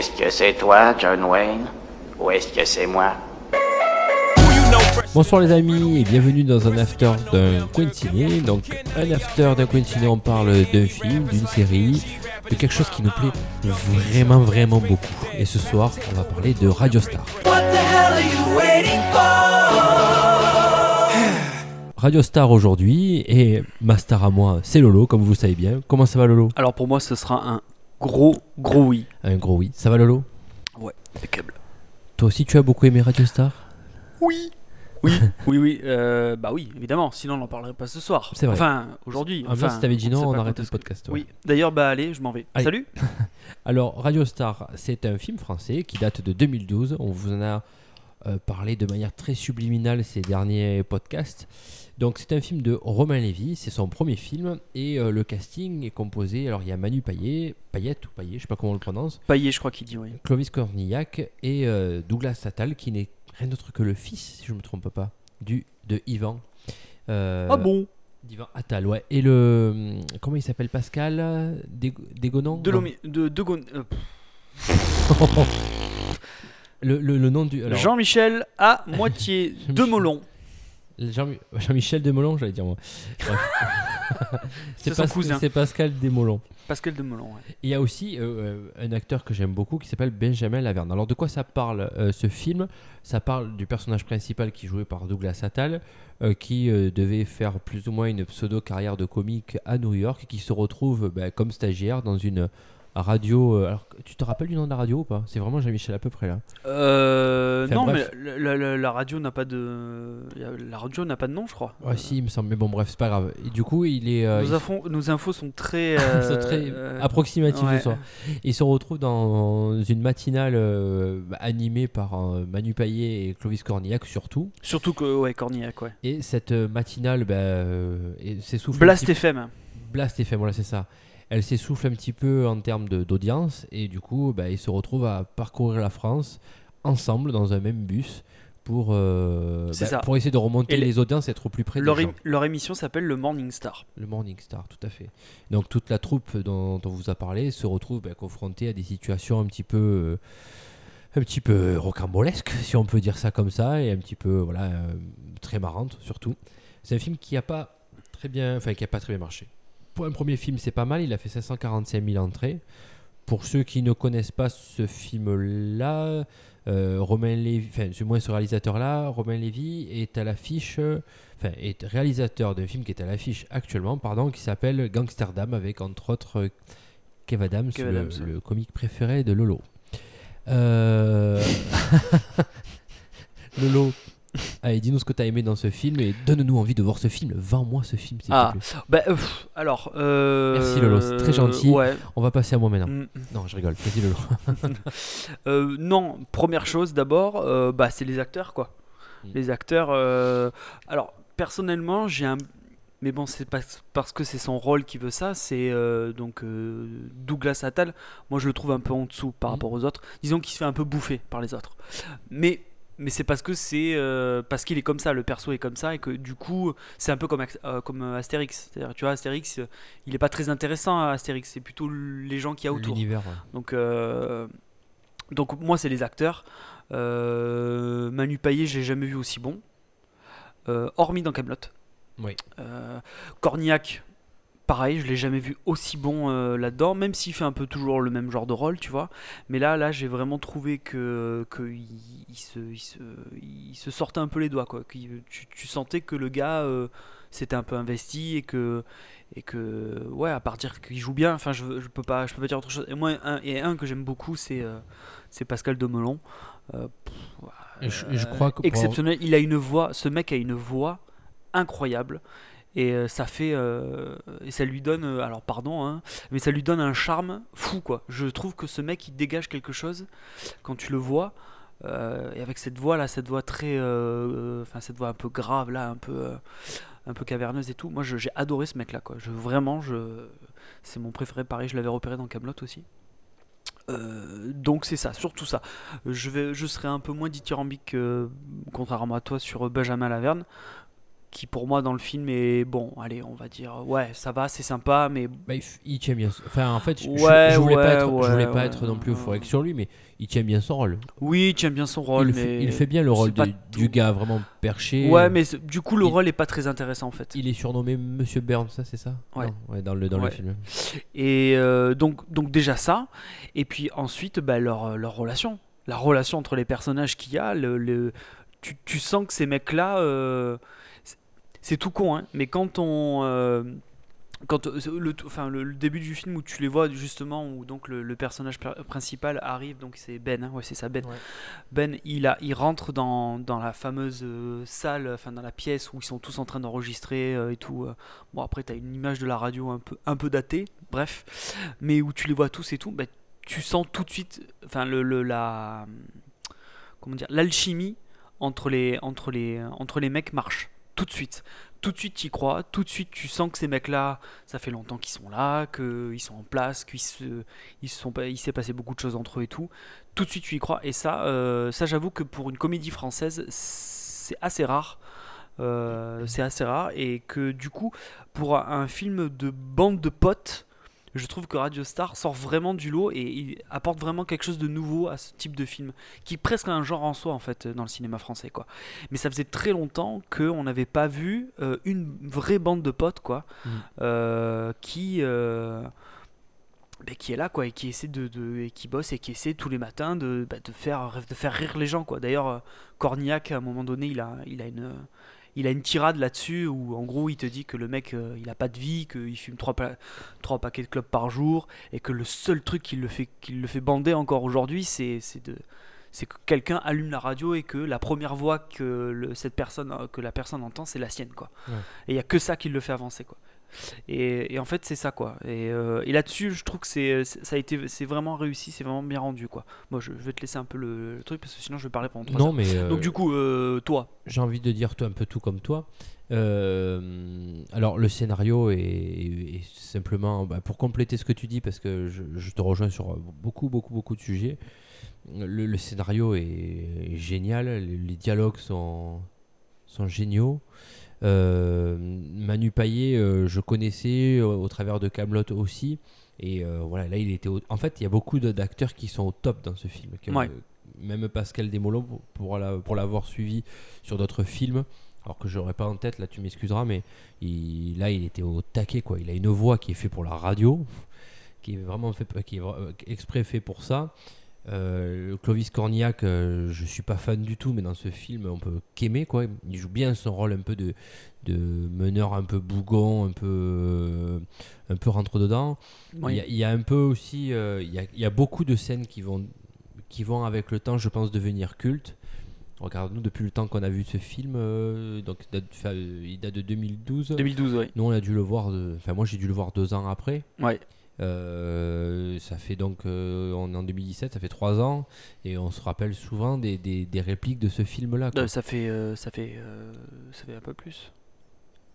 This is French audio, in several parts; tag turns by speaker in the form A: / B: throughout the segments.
A: Est-ce que c'est toi, John Wayne Ou est-ce que c'est moi?
B: Bonsoir les amis et bienvenue dans un after d'un coin ciné. Donc un after d'un coin ciné, on parle d'un film, d'une série, de quelque chose qui nous plaît vraiment vraiment beaucoup. Et ce soir, on va parler de Radio Star. Radio Star aujourd'hui et ma star à moi, c'est Lolo, comme vous le savez bien. Comment ça va Lolo?
C: Alors pour moi, ce sera un gros, gros oui.
B: Un gros oui. Ça va Lolo?
C: Ouais, impeccable.
B: Toi aussi, tu as beaucoup aimé Radio Star?
C: Oui. Oui, oui, oui. euh, bah oui, évidemment. Sinon, on n'en parlerait pas ce soir.
B: C'est vrai.
C: Enfin, aujourd'hui.
B: Fait,
C: Enfin,
B: si t'avais dit
C: on
B: non, on
C: pas
B: arrête le podcast. ouais.
C: Oui. D'ailleurs, bah allez, je m'en vais.
B: Allez.
C: Salut.
B: Alors, Radio Star, c'est un film français qui date de 2012. On vous en a euh, parlé de manière très subliminale ces derniers podcasts. Donc, c'est un film de Romain Lévy, c'est son premier film. Et euh, le casting est composé. Alors, il y a Manu Payet, Payette ou Payet, je sais pas comment on le prononce,
C: Payet, je crois qu'il dit oui.
B: Clovis Cornillac et euh, Douglas Attal, qui n'est rien d'autre que le fils, si je ne me trompe pas, du, de Yvan. Euh,
C: ah bon?
B: D'Yvan Attal, ouais. Et le. hum, Comment il s'appelle Pascal Dég-
C: De l'homi- de, de Gon- euh, pff,
B: le, le, le nom du. alors,
C: Jean-Michel à moitié de
B: Jean-Michel. Jean-Michel Desmolons, j'allais dire moi.
C: C'est
B: Pas-. C'est Pascal Desmolons.
C: Pascal de Molon. ouais.
B: Il y a aussi euh, euh, un acteur que j'aime beaucoup qui s'appelle Benjamin Laverne. Alors de quoi ça parle euh, ce film? Ça parle du personnage principal qui est joué par Douglas Attal, euh, qui devait faire plus ou moins une pseudo carrière de comique à New York, et qui se retrouve bah, comme stagiaire dans une radio. euh, alors tu te rappelles du nom de la radio ou pas? C'est vraiment Jean-Michel à peu près là.
C: Euh,
B: Enfin,
C: non,
B: bref.
C: mais la, la- la radio n'a pas de. La radio n'a pas de nom, je crois.
B: Ouais, si, il me semble. Mais bon, bref, c'est pas grave. Et du coup, il est. euh,
C: nos,
B: il-
C: infos, nos infos sont très.
B: sont très approximatifs
C: ouais.
B: ce soir. Il se retrouve dans une matinale animée par Manu Payet et Clovis Cornillac surtout.
C: Surtout que, ouais, Cornillac, ouais.
B: Et cette matinale bah, s'essouffle.
C: Blast
B: petit-
C: FM.
B: Blast FM, voilà, c'est ça. Elle s'essouffle un petit peu en termes d'audience et du coup, bah, ils se retrouvent à parcourir la France ensemble dans un même bus pour, euh, bah,
C: ça.
B: pour essayer de remonter
C: Et les-
B: les audiences, être au plus près
C: Leur,
B: des gens.
C: leur émission s'appelle le Morning Star.
B: Le Morning Star, tout à fait. Donc toute la troupe dont, dont on vous a parlé se retrouve bah, confrontée à des situations un petit peu, euh, un petit peu rocambolesques, si on peut dire ça comme ça, et un petit peu voilà euh, très marrante surtout. C'est un film qui a pas très bien, enfin qui a pas très bien marché. Pour un premier film, c'est pas mal. Il a fait 545 000 entrées. Pour ceux qui ne connaissent pas ce film-là, euh, Romain Lévy, enfin, du moins ce réalisateur-là, Romain Lévy est à l'affiche, enfin, est réalisateur d'un film qui est à l'affiche actuellement, pardon, qui s'appelle Gangsterdam, avec entre autres Kev Adams,
C: Kev
B: le comique préféré de Lolo. Euh... Lolo, allez, dis-nous ce que tu as aimé dans ce film et donne-nous envie de voir ce film. Vends-moi ce film, s'il
C: Ah.
B: te plaît.
C: Bah, euh, alors. euh,
B: Merci, Lolo, c'est très gentil.
C: Ouais.
B: On va passer à moi maintenant.
C: Mm.
B: Non, je rigole. Vas-y, Lolo.
C: Euh, non, première chose d'abord, euh, bah, c'est les acteurs, quoi.
B: Mm.
C: Les acteurs. Alors, personnellement, j'ai un. Mais bon, c'est pas parce que c'est son rôle qui veut ça. C'est donc Douglas Attal. Moi, je le trouve un peu en dessous par
B: Mm.
C: rapport aux autres. Disons qu'il se fait un peu bouffer par les autres. Mais mais c'est parce que c'est euh, parce qu'il est comme ça, le perso est comme ça et que du coup c'est un peu comme euh, comme euh, Astérix. C'est-à-dire, tu vois, Astérix, euh, il est pas très intéressant. Astérix, c'est plutôt les gens qu'il y a autour.
B: L'univers. ouais.
C: Donc, donc moi, c'est les acteurs. Manu Payet, j'ai jamais vu aussi bon. Hormis dans Camelot.
B: Oui.
C: Cornillac, pareil, je l'ai jamais vu aussi bon euh, là-dedans, même s'il fait un peu toujours le même genre de rôle, tu vois. Mais là, là, j'ai vraiment trouvé que, que il, se, il, se, il se sortait un peu les doigts, quoi. Qu'il- Tu, tu sentais que le gars euh, s'était un peu investi et que et que ouais, à part dire qu'il joue bien, enfin, je, je peux pas, je peux pas dire autre chose. Et moi, un, et un que j'aime beaucoup, c'est euh, c'est Pascal Demelon. Euh, pff,
B: Et je, crois que. pour-
C: exceptionnel. Il a une voix, ce mec a une voix incroyable. Et euh, ça fait. euh, et ça lui donne. euh, alors, pardon, hein, mais ça lui donne un charme fou, quoi. Je trouve que ce mec, il dégage quelque chose quand tu le vois. et avec cette voix là, cette voix très. cette voix un peu grave là, un peu. un peu caverneuse et tout. Moi, j'ai adoré ce mec là, quoi. Vraiment, je. C'est mon préféré, pareil, je l'avais repéré dans Camelot aussi. Donc c'est ça, surtout ça. Je, vais, je serai un peu moins dithyrambique, contrairement à toi, sur Benjamin Laverne. Qui pour moi dans le film est bon. Allez, on va dire ouais, ça va, c'est sympa, mais
B: Bah, il, tient bien. Enfin, en fait, je,
C: Ouais,
B: je voulais pas
C: ouais,
B: être, je voulais
C: ouais,
B: pas
C: ouais.
B: être non plus euphorique sur lui, mais il tient bien son rôle.
C: oui, il tient bien son rôle,
B: il,
C: mais
B: fait, il fait bien le rôle de- du gars vraiment perché.
C: Ouais, mais du coup le
B: il-
C: rôle est pas très intéressant en fait.
B: Il est surnommé Monsieur Burns, ça c'est ça?
C: Ouais.
B: Non, dans le dans le film.
C: Et euh, donc, donc déjà ça, et puis ensuite bah, leur, leur relation, la relation entre les personnages qu'il y a, le, le- tu, tu sens que ces mecs-là, euh, c'est- tout con, hein, mais quand on... euh, quand euh, le, enfin, le, le début du film où tu les vois justement où donc le, le personnage per- principal arrive donc c'est Ben hein, ouais c'est ça Ben.
B: Ouais.
C: Ben il a il rentre dans, dans la fameuse euh, salle enfin dans la pièce où ils sont tous en train d'enregistrer euh, et tout bon après tu as une image de la radio un peu un peu datée bref mais où tu les vois tous et tout bah, tu sens tout de suite enfin le, le- la comment dire l'alchimie entre les entre les entre les mecs marche tout de suite. Tout de suite tu y crois. Tout de suite tu sens que ces mecs là ça fait longtemps qu'ils sont là qu'ils sont en place qu'ils se s'est passé beaucoup de choses entre eux et tout. Tout de suite tu y crois. Et ça euh, ça j'avoue que pour une comédie française c'est assez rare. Euh, c'est assez rare. Et que du coup pour un film de bande de potes je trouve que Radio Star sort vraiment du lot et il apporte vraiment quelque chose de nouveau à ce type de film, qui est presque un genre en soi en fait dans le cinéma français quoi. Mais ça faisait très longtemps qu'on n'avait pas vu euh, une vraie bande de potes quoi,
B: Mm.
C: euh, qui euh, ben, qui est là quoi et qui essaie de, de- et qui bosse et qui essaie tous les matins de, bah, de faire de faire rire les gens quoi. D'ailleurs Cornillac à un moment donné il a il a une il a une tirade là-dessus où en gros il te dit que le mec euh, il a pas de vie, qu'il fume trois, pa- trois paquets de clopes par jour et que le seul truc qui le fait, qui le fait bander encore aujourd'hui c'est que quelqu'un allume la radio et que la première voix que le- cette personne euh, que la personne entend c'est la sienne quoi.
B: Ouais.
C: Et il y a que ça qui le fait avancer quoi. Et, et en fait c'est ça quoi. Et, euh, et là-dessus je trouve que c'est ça a été c'est vraiment réussi, c'est vraiment bien rendu quoi. Moi je, je vais te laisser un peu le, le truc parce que sinon je vais parler pendant trois
B: Non,
C: heures.
B: mais euh,
C: Donc du coup euh, toi
B: j'ai envie de dire toi, un peu tout comme toi. Euh, alors le scénario est, est simplement bah, pour compléter ce que tu dis parce que je, je te rejoins sur beaucoup beaucoup beaucoup de sujets. Le, le scénario est, est génial, les, les dialogues sont sont géniaux. Euh, Manu Payet, euh, je connaissais euh, au travers de Camelot aussi. Et voilà, là, il était. au- En fait, il y a beaucoup d'acteurs qui sont au top dans ce film. que-
C: Ouais.
B: Même Pascal Desmolons, pour, pour la- pour l'avoir suivi sur d'autres films, alors que je n'aurais pas en tête, là, tu m'excuseras, mais il- là, il était au taquet, quoi. Il a une voix qui est faite pour la radio, qui est vraiment fait, qui est exprès fait pour ça. Euh, Clovis Cornillac, euh, je suis pas fan du tout, mais dans ce film, on peut qu'aimer quoi. Il joue bien son rôle un peu de, de meneur un peu bougon, un peu, euh, un peu rentre dedans.
C: Oui.
B: Il, y a, il y a un peu aussi, euh, il, y a, il y a beaucoup de scènes qui vont, qui vont avec le temps, je pense, devenir cultes. Regarde-nous depuis le temps qu'on a vu ce film, donc il date, de 2012.
C: 2012 ouais.
B: Nous, on a dû le voir, enfin moi j'ai dû le voir deux ans après.
C: Ouais.
B: Euh, ça fait donc, euh, on est en 2017, ça fait trois ans, et on se rappelle souvent des, des, des répliques de ce film-là. quoi.
C: Euh, ça fait euh, ça fait ça fait un peu plus.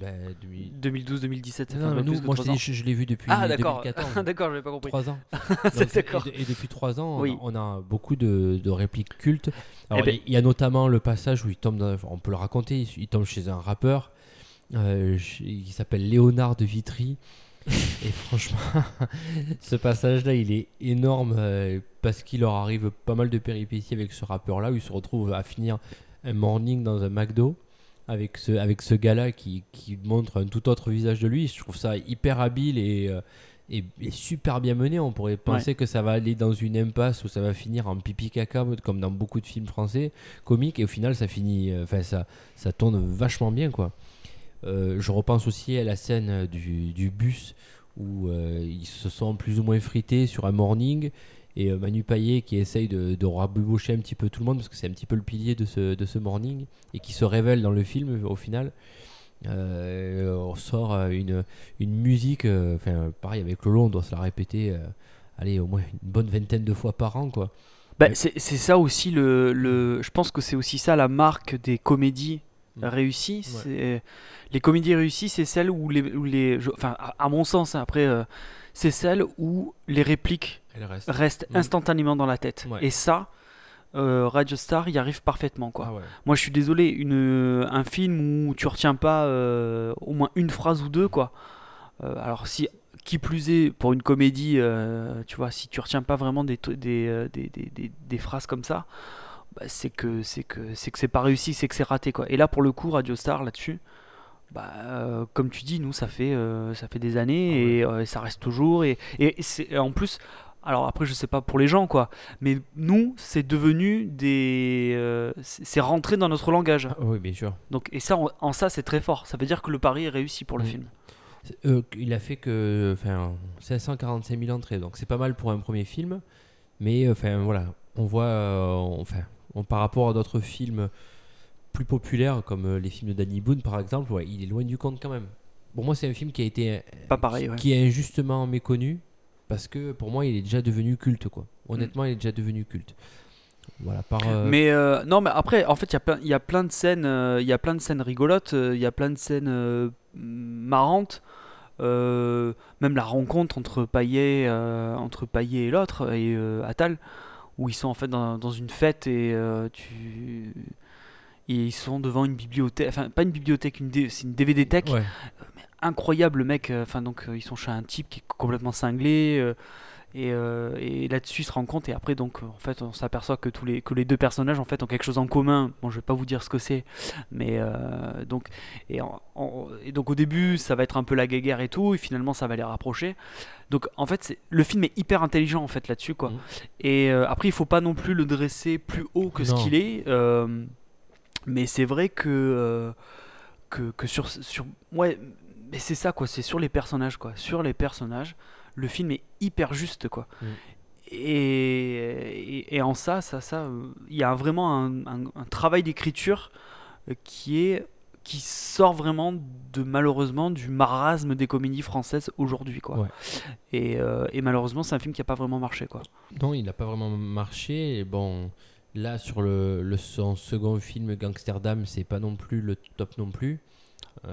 B: Ben, demi-
C: 2012 2017 ça fait
B: Non, nous, moi je, l'ai vu depuis
C: Ah d'accord.
B: 2014.
C: d'accord, j'avais pas compris.
B: Trois ans.
C: C'est
B: Donc,
C: d'accord.
B: Et, et depuis trois ans, on, a, on a beaucoup de, de répliques cultes. Alors,
C: Eh ben-
B: il y a notamment le passage où il tombe, dans- on peut le raconter, il, il tombe chez un rappeur euh, qui s'appelle Léonard de Vitry. et franchement, ce passage-là, il est énorme euh, parce qu'il leur arrive pas mal de péripéties avec ce rappeur-là où il se retrouve à finir un morning dans un McDo avec ce, avec ce gars-là qui, qui montre un tout autre visage de lui. Je trouve ça hyper habile et, euh, et, et super bien mené. On pourrait penser que ça va aller dans une impasse où ça va finir en pipi caca, comme dans beaucoup de films français comiques, et au final, ça finit, euh, enfin, ça, ça tourne vachement bien, quoi. Euh, je repense aussi à la scène du, du bus où euh, ils se sont plus ou moins frités sur un morning et euh, Manu Payet qui essaye de, de un petit peu tout le monde parce que c'est un petit peu le pilier de ce, de ce morning et qui se révèle dans le film au final. Euh, on sort euh, une, une musique, euh, pareil avec Lolo, on doit se la répéter, euh, allez au moins une bonne vingtaine de fois par an quoi.
C: Bah, c'est ça aussi le, le je pense que c'est aussi ça la marque des comédies
B: Mm.
C: réussies. C'est les comédies réussies, c'est celles où les, où les je- enfin à, à mon sens hein, après euh, c'est celles où les répliques restent
B: Mm.
C: instantanément dans la tête.
B: Ouais.
C: Et ça, euh, Radio Star y arrive parfaitement quoi.
B: Ah ouais.
C: Moi, je suis désolé, une, un film où tu retiens pas euh, au moins une phrase ou deux, quoi. Euh, alors, si, qui plus est, pour une comédie, tu vois, si tu retiens pas vraiment des, des, des, des- des phrases comme ça, bah, c'est que c'est que c'est que c'est pas réussi, c'est que c'est raté, quoi. Et là, pour le coup, Radio Star, là-dessus, bah, euh, comme tu dis, nous, ça fait, euh, ça fait des années et euh, ça reste toujours. Et, et, c'est- et en plus, alors après, je sais pas pour les gens, quoi, mais nous, c'est devenu des. c'est rentré dans notre langage.
B: Ah oui, bien sûr.
C: Donc, et ça, en, en ça, c'est très fort. Ça veut dire que le pari est réussi pour le film.
B: Il a fait que enfin 545 000 entrées, donc c'est pas mal pour un premier film. Mais enfin voilà, on voit, on- enfin, par rapport à d'autres films plus populaires comme euh, les films de Danny Boone par exemple, ouais, il est loin du compte quand même. Pour moi, c'est un film qui a été euh,
C: Pas pareil,
B: qui,
C: ouais.
B: qui est injustement méconnu parce que pour moi, il est déjà devenu culte quoi. Honnêtement, il est déjà devenu culte. Voilà, par euh,
C: Mm. Mais euh, non, mais après, en fait, il y a plein, de scènes, euh, il y a plein de scènes rigolotes, il y a plein de scènes marrantes. même la rencontre entre Payet, entre Payet et l'autre et Attal, où ils sont en fait dans, dans une fête et euh, tu, et ils sont devant une bibliothèque, enfin pas une bibliothèque, une c'est une DVD tech.
B: ouais.
C: incroyable le mec euh, enfin donc euh, ils sont chez un type qui est complètement cinglé euh, et, euh, et là-dessus ils se rendent compte et après donc en fait on s'aperçoit que tous les que les deux personnages en fait ont quelque chose en commun. Bon je vais pas vous dire ce que c'est mais euh, donc et, en- en- et donc au début ça va être un peu la guéguerre et tout et finalement ça va les rapprocher. Donc en fait le film est hyper intelligent en fait là-dessus quoi.
B: Mhm.
C: et euh, après il faut pas non plus le dresser plus haut que ce qu'il est mais c'est vrai que que, que sur, sur ouais mais c'est ça quoi c'est sur les personnages quoi sur les personnages le film est hyper juste quoi
B: Mm.
C: et, et, et en ça ça ça il y a vraiment un, un- un travail d'écriture euh, qui est qui sort vraiment de malheureusement du marasme des comédies françaises aujourd'hui quoi
B: Ouais.
C: et, euh, et malheureusement c'est un film qui a pas vraiment marché quoi
B: Non, il n'a pas vraiment marché. Et bon, là, sur le, le- son second film, Gangsterdam, c'est pas non plus le top non plus.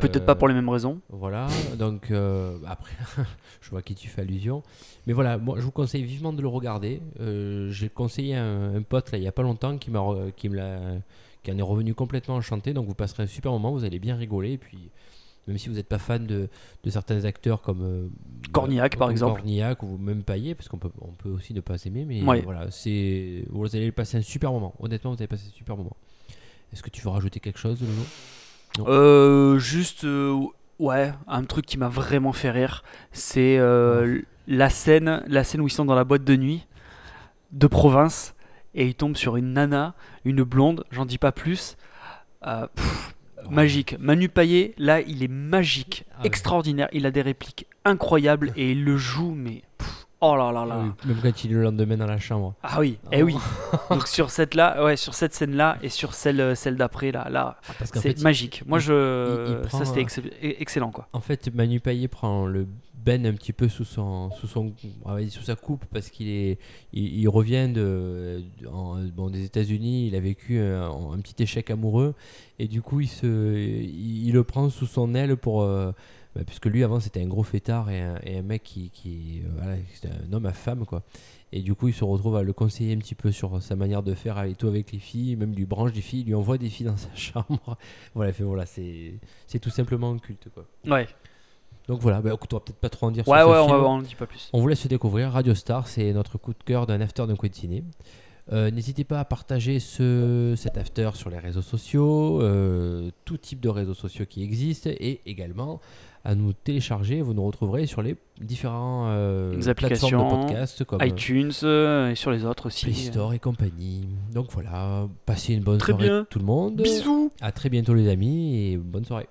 C: Peut-être pas pour les mêmes raisons
B: Voilà, donc euh, après, je vois à qui tu fais allusion. Mais voilà, moi je vous conseille vivement de le regarder. Euh, J'ai conseillé à un, un pote là, il y a pas longtemps qui, qui, me l'a, qui en est revenu complètement enchanté. Donc vous passerez un super moment, vous allez bien rigoler. Et puis, même si vous n'êtes pas fan de, de certains acteurs comme euh,
C: Cornillac, par exemple.
B: Cornillac ou même Payet, parce qu'on peut, on peut aussi ne pas s'aimer, mais
C: Ouais.
B: voilà, c'est, vous allez passer un super moment. Honnêtement, vous allez passer un super moment. Est-ce que tu veux rajouter quelque chose, Lolo.
C: Euh, juste, euh, ouais, un truc qui m'a vraiment fait rire, c'est euh, la scène, la scène où ils sont dans la boîte de nuit de province et ils tombent sur une nana, une blonde, j'en dis pas plus. Euh, pff, magique. Manu Payet, là, il est magique,
B: Ah ouais.
C: extraordinaire. Il a des répliques incroyables et il le joue, mais oh là là là.
B: Ah oui, Même quand il est le lendemain dans la chambre.
C: Ah oui, eh oui. Donc sur cette là, ouais, sur cette scène là et sur celle celle d'après là, là,
B: qu'en
C: c'est magique. Moi je,
B: il- il prend,
C: ça c'était
B: euh,
C: e- excellent quoi.
B: En fait, Manu Payet prend le Ben un petit peu sous son, sous son, sous sa coupe parce qu'il est, il, il revient de, en- bon, des États-Unis. Il a vécu un, un petit échec amoureux et du coup, il se, il, il le prend sous son aile pour, euh, bah, puisque lui avant c'était un gros fêtard et un, et un mec qui, qui euh, voilà, c'était un homme à femme quoi. Et du coup, il se retrouve à le conseiller un petit peu sur sa manière de faire et tout avec les filles, même lui branche des filles, il lui envoie des filles dans sa chambre. voilà, fait, voilà, c'est, c'est tout simplement un culte quoi.
C: Ouais,
B: Donc voilà, bah, écoute, on va peut-être pas trop en dire
C: ouais,
B: sur
C: ouais,
B: ce
C: on va
B: film.
C: on en dit pas plus.
B: On vous laisse découvrir Radio Star, c'est notre coup de cœur d'un after d'un ciné. Euh, N'hésitez pas à partager ce, cet after sur les réseaux sociaux, euh, types de réseaux sociaux qui existent et également à nous télécharger. Vous nous retrouverez sur les différents euh,
C: applications,
B: plateformes de podcast comme euh,
C: iTunes euh, et sur les autres aussi.
B: Play Store et compagnie. Donc voilà, passez une bonne soirée tout le monde.
C: Bisous.
B: À très bientôt les amis et bonne soirée.